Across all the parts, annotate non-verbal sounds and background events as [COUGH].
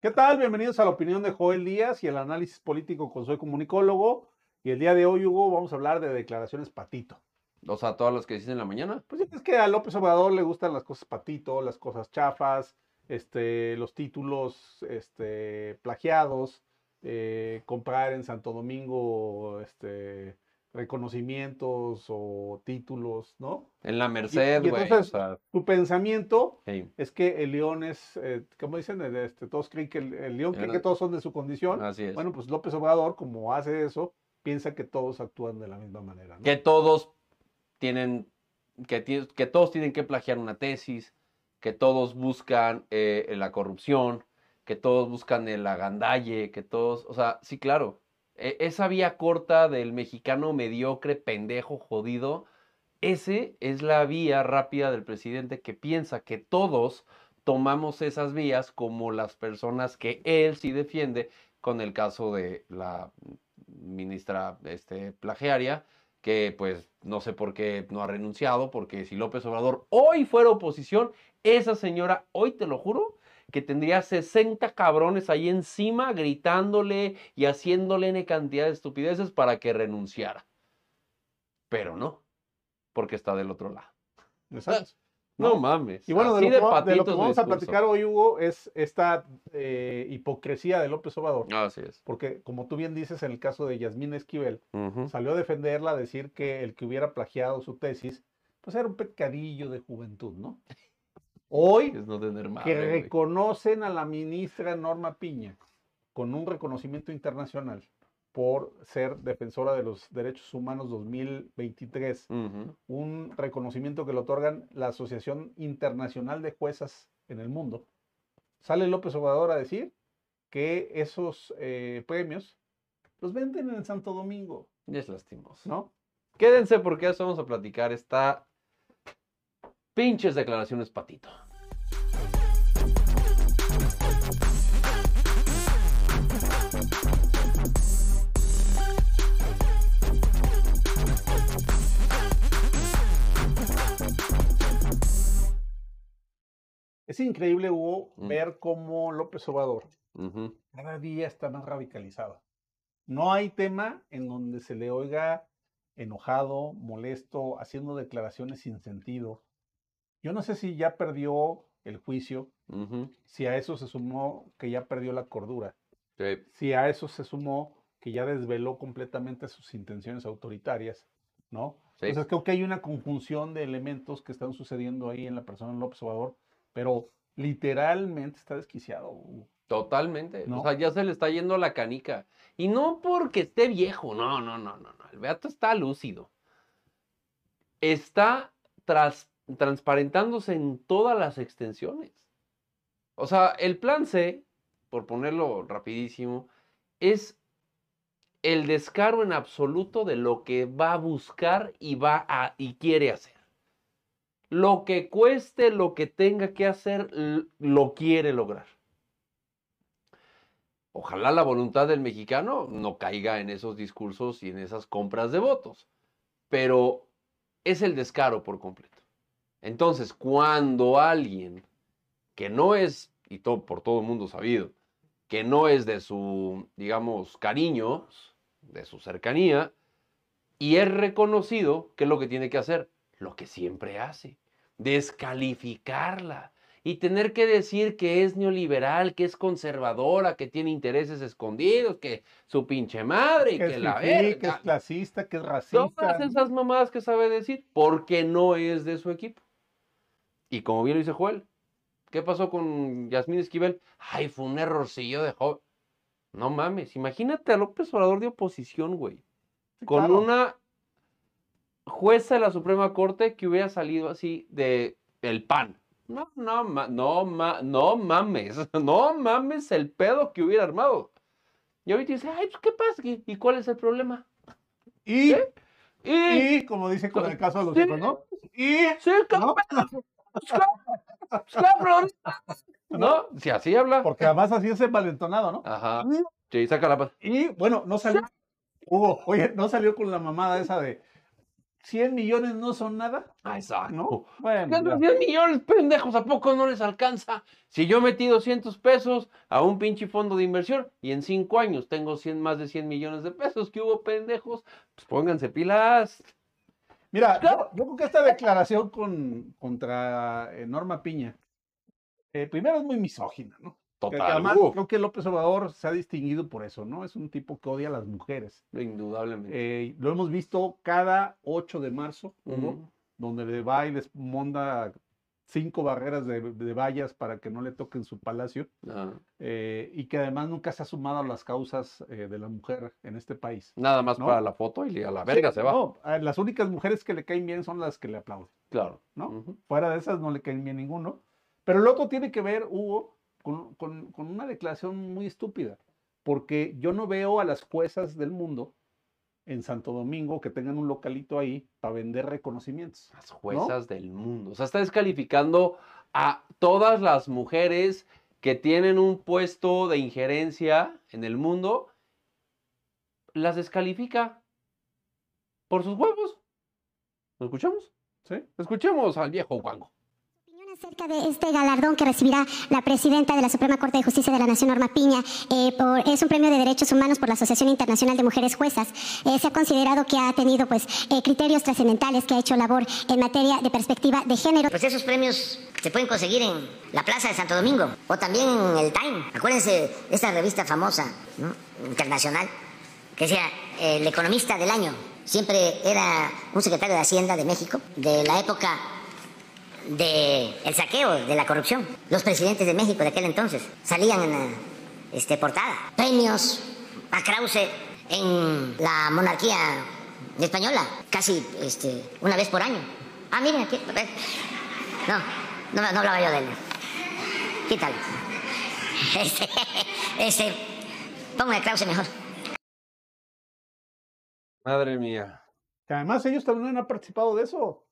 ¿Qué tal? Bienvenidos a la opinión de Joel Díaz y el análisis político con Soy Comunicólogo. Y el día de hoy, Hugo, vamos a hablar de declaraciones patito. O sea, todas las que dicen en la mañana. Pues es que a López Obrador le gustan las cosas patito, las cosas chafas, este, los títulos este, plagiados, eh, comprar en Santo Domingo este, reconocimientos o títulos, ¿no? En la Merced, güey. entonces, o sea, Tu pensamiento es que el león es, eh, ¿cómo dicen? El, Este, todos creen que el, el león cree que todos son de su condición. así es. Bueno, pues López Obrador, como hace eso, piensa que todos actúan de la misma manera. ¿no? que todos tienen, que, que todos tienen que plagiar una tesis, que todos buscan eh, la corrupción, que todos buscan el agandalle, que todos, o sea, sí, claro. E- esa vía corta del mexicano mediocre, pendejo, jodido, ese es la vía rápida del presidente que piensa que todos tomamos esas vías como las personas que él sí defiende, con el caso de la ministra este, plagiaria, que pues no sé por qué no ha renunciado, porque si López Obrador hoy fuera oposición, esa señora, hoy te lo juro, que tendría 60 cabrones ahí encima gritándole y haciéndole N cantidad de estupideces para que renunciara. Pero no, porque está del otro lado. Exacto. No, ¿no? mames. Y bueno, de lo, que, va- de lo que vamos a platicar hoy, Hugo, es esta eh, hipocresía de López Obrador. Así es. Porque, como tú bien dices, en el caso de Yasmín Esquivel, salió a defenderla, a decir que el que hubiera plagiado su tesis, pues era un pecadillo de juventud, ¿no? Hoy, no que güey. reconocen a la ministra Norma Piña con un reconocimiento internacional por ser defensora de los derechos humanos 2023, Ujú. un reconocimiento que le otorgan la Asociación Internacional de Juezas en el mundo. Sale López Obrador a decir que esos eh, premios los venden en Santo Domingo, Y es lastimoso. ¿no? Quédense porque eso vamos a platicar esta pinches declaraciones patito. Es increíble, Hugo, Mm. ver cómo López Obrador cada día está más radicalizado. No hay tema en donde se le oiga enojado, molesto, haciendo declaraciones sin sentido. Yo no sé si ya perdió el juicio, si a eso se sumó que ya perdió la cordura, Sí. si a eso se sumó que ya desveló completamente sus intenciones autoritarias, ¿no? Sí. Entonces creo que hay una conjunción de elementos que están sucediendo ahí en la persona de López Obrador, pero literalmente está desquiciado. Totalmente. ¿No? O sea, ya se le está yendo la canica. Y no porque esté viejo, no, no, no, no, no. El Beato está lúcido. Está tras- transparentándose en todas las extensiones. O sea, el plan C, por ponerlo rapidísimo, es el descaro en absoluto de lo que va a buscar y va a y quiere hacer. Lo que cueste, lo que tenga que hacer, lo quiere lograr. Ojalá la voluntad del mexicano no caiga en esos discursos y en esas compras de votos, pero es el descaro por completo. Entonces, cuando alguien que no es, y todo, por todo el mundo sabido, que no es de su, digamos, cariño, de su cercanía, y es reconocido, ¿qué es lo que tiene que hacer? Lo que siempre hace, descalificarla y tener que decir que es neoliberal, que es conservadora, que tiene intereses escondidos, que su pinche madre y Que que, es la fifí, que es clasista, que es racista. Todas esas mamadas que sabe decir, porque no es de su equipo. Y como bien lo dice Joel, ¿qué pasó con Yasmín Esquivel? Ay, fue un errorcillo de joven. No mames, imagínate a López Obrador de oposición, güey. Sí, Con claro. una jueza de la Suprema Corte que hubiera salido así de el pan. No, no, ma- no, ma- no mames, [LAUGHS] no mames el pedo que hubiera armado. Y ahorita dice, ay, pues, ¿qué pasa? ¿Y cuál es el problema? Y, ¿Eh? Y, y, como dice con el caso de los Sí. hijos, ¿no? Y, sí, ¿no? Cabrón. Cabrón. ¿No? Si así habla. porque además así es envalentonado, ¿no? Ajá. Sí, saca la paz. Y bueno, no salió. Hugo, oye, no salió con la mamada esa de. 100 millones no son nada, Ah, exacto. ¿no? Bueno, Ganan ya. 10 millones, pendejos, ¿a poco no les alcanza? Si yo metí 200 pesos a un pinche fondo de inversión y en 5 años tengo 100, más de 100 millones de pesos, ¿qué hubo, pendejos? Pues pónganse pilas. Mira, Claro. yo, yo creo que esta declaración con, contra eh, Norma Piña, eh, primero es muy misógina, ¿no? Que- que Total, además creo que López Obrador se ha distinguido por eso, ¿no? Es un tipo que odia a las mujeres. indudablemente. Eh, lo hemos visto cada 8 de marzo, Ujú. donde le va y les monda cinco barreras de, de vallas para que no le toquen su palacio, Ah, eh, y que además nunca se ha sumado a las causas eh, de la mujer en este país. Nada más ¿no? para la foto y a la verga Sí, se va. no, las únicas mujeres que le caen bien son las que le aplauden. Claro. ¿no? Fuera de esas no le caen bien ninguno. Pero el otro tiene que ver, Hugo, con, con- con una declaración muy estúpida. Porque yo no veo a las juezas del mundo en Santo Domingo que tengan un localito ahí para vender reconocimientos. Las juezas del mundo. O sea, está descalificando a todas las mujeres que tienen un puesto de injerencia en el mundo. Las descalifica por sus huevos. ¿Lo escuchamos? ¿Sí? Escuchemos al viejo Juango. Acerca de este galardón que recibirá la presidenta de la Suprema Corte de Justicia de la Nación, Norma Piña. eh, por- es un premio de derechos humanos por la Asociación Internacional de Mujeres Juezas. Eh, se ha considerado que ha tenido pues, eh, criterios trascendentales, que ha hecho labor en materia de perspectiva de género. Pues esos premios se pueden conseguir en la Plaza de Santo Domingo o también en el Time. Acuérdense esta revista famosa, ¿no? internacional, que decía El Economista del Año. Siempre era un secretario de Hacienda de México, de la época del saqueo, de la corrupción. Los presidentes de México de aquel entonces salían en la este, portada. Premios a Krause en la monarquía española, casi este, una vez por año. Ah, miren aquí. No, no, no hablaba yo de él. Quítalo. [LAUGHS] Este, este, póngame a Krause mejor. Madre mía. Que además ellos también han participado de eso.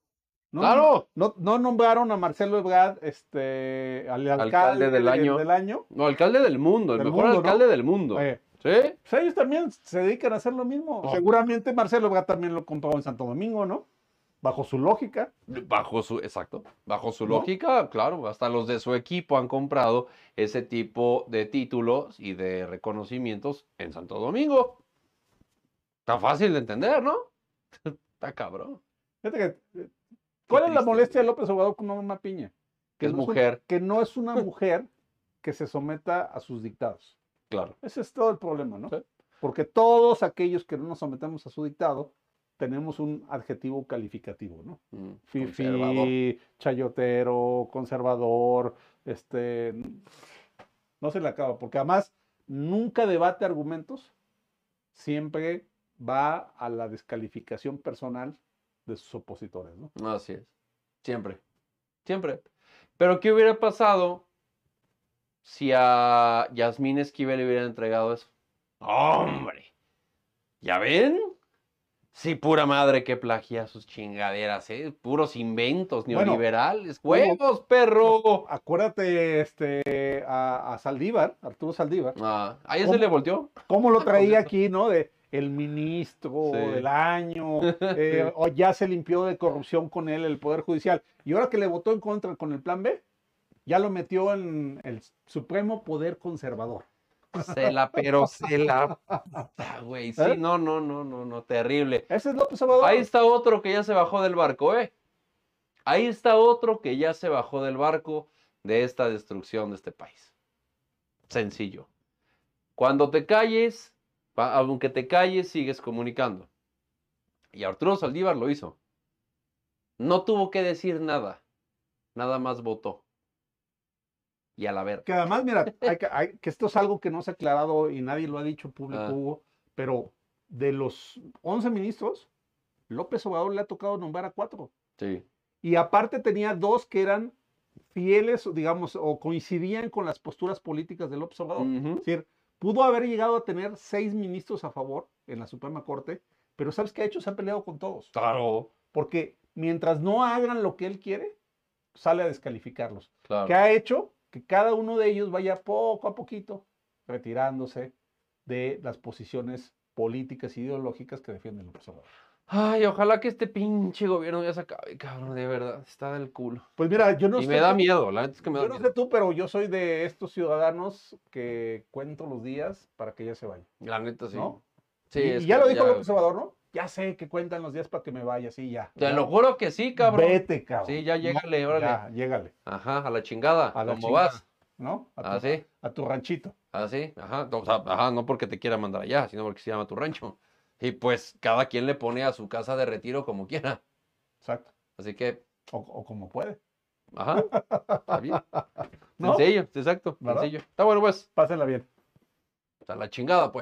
No, ¡Claro! No, no nombraron a Marcelo Ebrard este, al alcalde, Alcalde del de- año. del año. No, alcalde del mundo, el Del mejor mundo, ¿no? alcalde del mundo. Eh, ¿Sí? pues ellos también se dedican a hacer lo mismo. Oh. Seguramente Marcelo Ebrard también lo compró en Santo Domingo, ¿no? Bajo su lógica. Bajo su, exacto, bajo su ¿No? lógica, claro, hasta los de su equipo han comprado ese tipo de títulos y de reconocimientos en Santo Domingo. Está fácil de entender, ¿no? [LAUGHS] Está cabrón. Fíjate que, eh, ¿Cuál es la molestia de López Obrador con Norma Piña? Que es no un- mujer, que no es una [LAUGHS] mujer que se someta a sus dictados. claro. Ese es todo el problema, ¿no? Sí. Porque todos aquellos que no nos sometemos a su dictado tenemos un adjetivo calificativo, ¿no? Mm, conservador. Fifi, chayotero, conservador, este, no se le acaba, porque además nunca debate argumentos, siempre va a la descalificación personal de sus opositores, ¿no? Así es. Siempre. Siempre. Pero ¿qué hubiera pasado si a Yasmín Esquivel le hubieran entregado eso? ¡Hombre! ¿Ya ven? Sí, pura madre que plagia sus chingaderas, ¿eh? Puros inventos neoliberales. bueno, ¡Huevos, perro! Acuérdate este, a, a Saldívar, Arturo Saldívar, Ah, ahí se le volteó. cómo lo traía [LAUGHS] aquí, ¿no? De el ministro Sí. del año, [LAUGHS] eh, o ya se limpió de corrupción con él el Poder Judicial. Y ahora que le votó en contra con el Plan B, ya lo metió en el Supremo Poder Conservador. Se la, pero se la. Güey, sí, ¿Eh? no, no, no, no, no, terrible. Ese es López Obrador. Ahí está otro que ya se bajó del barco, ¿eh? Ahí está otro que ya se bajó del barco de esta destrucción de este país. Sencillo. Cuando te calles, aunque te calles, sigues comunicando. Y Arturo Saldívar lo hizo. No tuvo que decir nada. Nada más votó. Y a la verga. Que además, mira, hay que, hay- que esto es algo que no se ha aclarado y nadie lo ha dicho público, Ah. Hugo, pero de los 11 ministros, López Obrador le ha tocado nombrar a cuatro. Sí. Y aparte tenía dos que eran fieles, digamos, o coincidían con las posturas políticas de López Obrador. Es decir, pudo haber llegado a tener seis ministros a favor en la Suprema Corte, pero ¿sabes qué ha hecho? Se ha peleado con todos. Claro. Porque mientras no hagan lo que él quiere, sale a descalificarlos. Claro. que ha hecho que cada uno de ellos vaya poco a poquito retirándose de las posiciones políticas e ideológicas que defienden López Obrador. Ay, ojalá que este pinche gobierno ya se acabe, cabrón, de verdad, está del culo. Pues mira, yo no y sé. me da miedo, la neta es que me da Yo no miedo. sé tú, pero yo soy de estos ciudadanos que cuento los días para que ya se vayan. La neta sí. ¿no? Sí, y, y ya lo dijo López Obrador, ¿no? Ya sé que cuentan los días para que me vaya, sí, ya. Te ya. lo juro que sí, cabrón. Vete, cabrón. Sí, ya llégale, órale. Ya, llégale. Ajá, a la chingada. A la ¿Cómo chingada, vas? ¿No? A tu, Ah, sí. a tu ranchito. Así, ajá, o sea, ajá, no porque te quiera mandar allá, sino porque se llama tu rancho. Y pues cada quien le pone a su casa de retiro como quiera. Exacto. Así que, O, o como puede. ajá, está bien. [LAUGHS] ¿No? Sencillo, exacto, ¿Verdad? sencillo. Está bueno, pues, Pásenla bien. a la chingada, pues.